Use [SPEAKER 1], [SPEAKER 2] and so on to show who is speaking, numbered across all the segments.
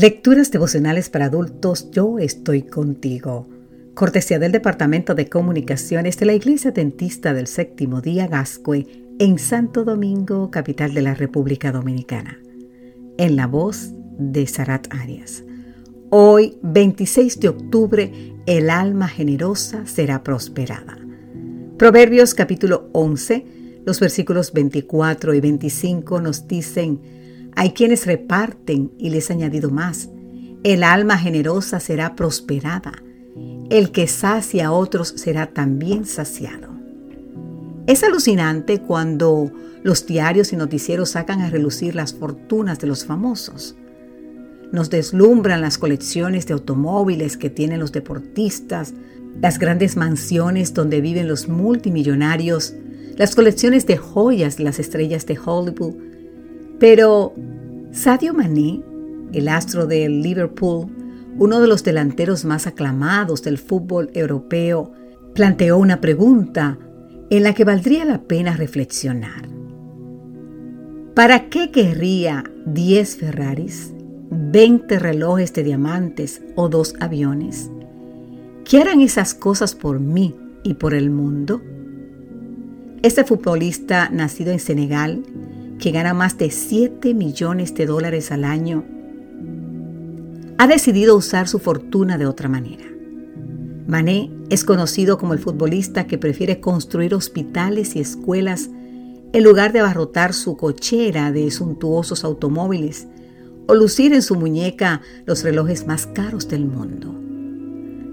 [SPEAKER 1] Lecturas devocionales para adultos, yo estoy contigo. Cortesía del Departamento de Comunicaciones de la Iglesia Dentista del Séptimo Día Gascue en Santo Domingo, capital de la República Dominicana. En la voz de Sarat Arias. Hoy, 26 de octubre, el alma generosa será prosperada. Proverbios capítulo 11, los versículos 24 y 25 nos dicen, hay quienes reparten y les he añadido más. El alma generosa será prosperada. El que sacia a otros será también saciado. Es alucinante cuando los diarios y noticieros sacan a relucir las fortunas de los famosos. Nos deslumbran las colecciones de automóviles que tienen los deportistas, las grandes mansiones donde viven los multimillonarios, las colecciones de joyas de las estrellas de Hollywood, pero Sadio Mané, el astro del Liverpool, uno de los delanteros más aclamados del fútbol europeo, planteó una pregunta en la que valdría la pena reflexionar. ¿Para qué querría 10 Ferraris, 20 relojes de diamantes o dos aviones? ¿Qué harán esas cosas por mí y por el mundo? Este futbolista, nacido en Senegal, que gana más de 7 millones de dólares al año, ha decidido usar su fortuna de otra manera. Mané es conocido como el futbolista que prefiere construir hospitales y escuelas en lugar de abarrotar su cochera de suntuosos automóviles o lucir en su muñeca los relojes más caros del mundo.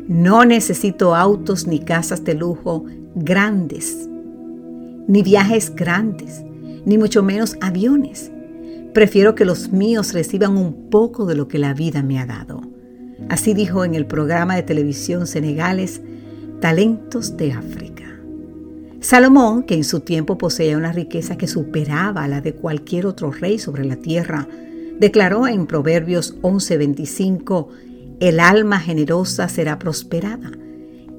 [SPEAKER 1] No necesito autos ni casas de lujo grandes, ni viajes grandes ni mucho menos aviones. Prefiero que los míos reciban un poco de lo que la vida me ha dado. Así dijo en el programa de televisión senegales Talentos de África. Salomón, que en su tiempo poseía una riqueza que superaba la de cualquier otro rey sobre la tierra, declaró en Proverbios 11:25, el alma generosa será prosperada,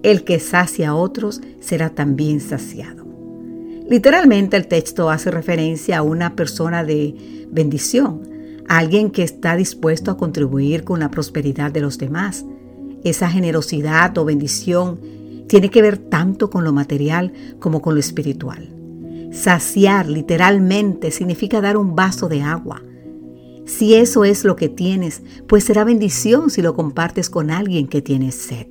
[SPEAKER 1] el que sacia a otros será también saciado. Literalmente el texto hace referencia a una persona de bendición, alguien que está dispuesto a contribuir con la prosperidad de los demás. Esa generosidad o bendición tiene que ver tanto con lo material como con lo espiritual. Saciar literalmente significa dar un vaso de agua. Si eso es lo que tienes, pues será bendición si lo compartes con alguien que tiene sed.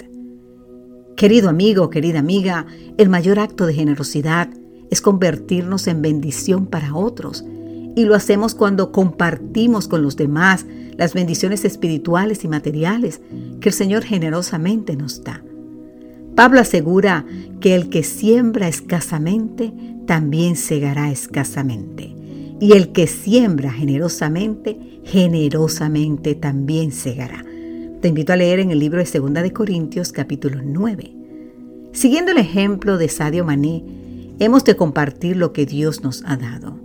[SPEAKER 1] Querido amigo, querida amiga, el mayor acto de generosidad es convertirnos en bendición para otros. Y lo hacemos cuando compartimos con los demás las bendiciones espirituales y materiales que el Señor generosamente nos da. Pablo asegura que el que siembra escasamente, también segará escasamente. Y el que siembra generosamente, generosamente también segará. Te invito a leer en el libro de 2 de Corintios capítulo 9. Siguiendo el ejemplo de Sadio Mané, Hemos de compartir lo que Dios nos ha dado.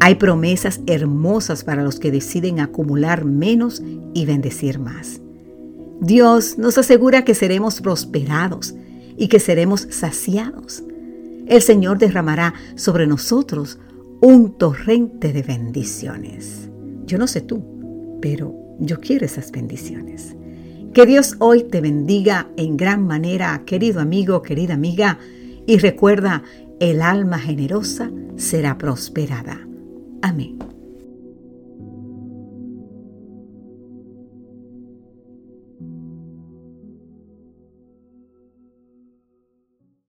[SPEAKER 1] Hay promesas hermosas para los que deciden acumular menos y bendecir más. Dios nos asegura que seremos prosperados y que seremos saciados. El Señor derramará sobre nosotros un torrente de bendiciones. Yo no sé tú, pero yo quiero esas bendiciones. Que Dios hoy te bendiga en gran manera, querido amigo, querida amiga, y recuerda el alma generosa será prosperada. Amén.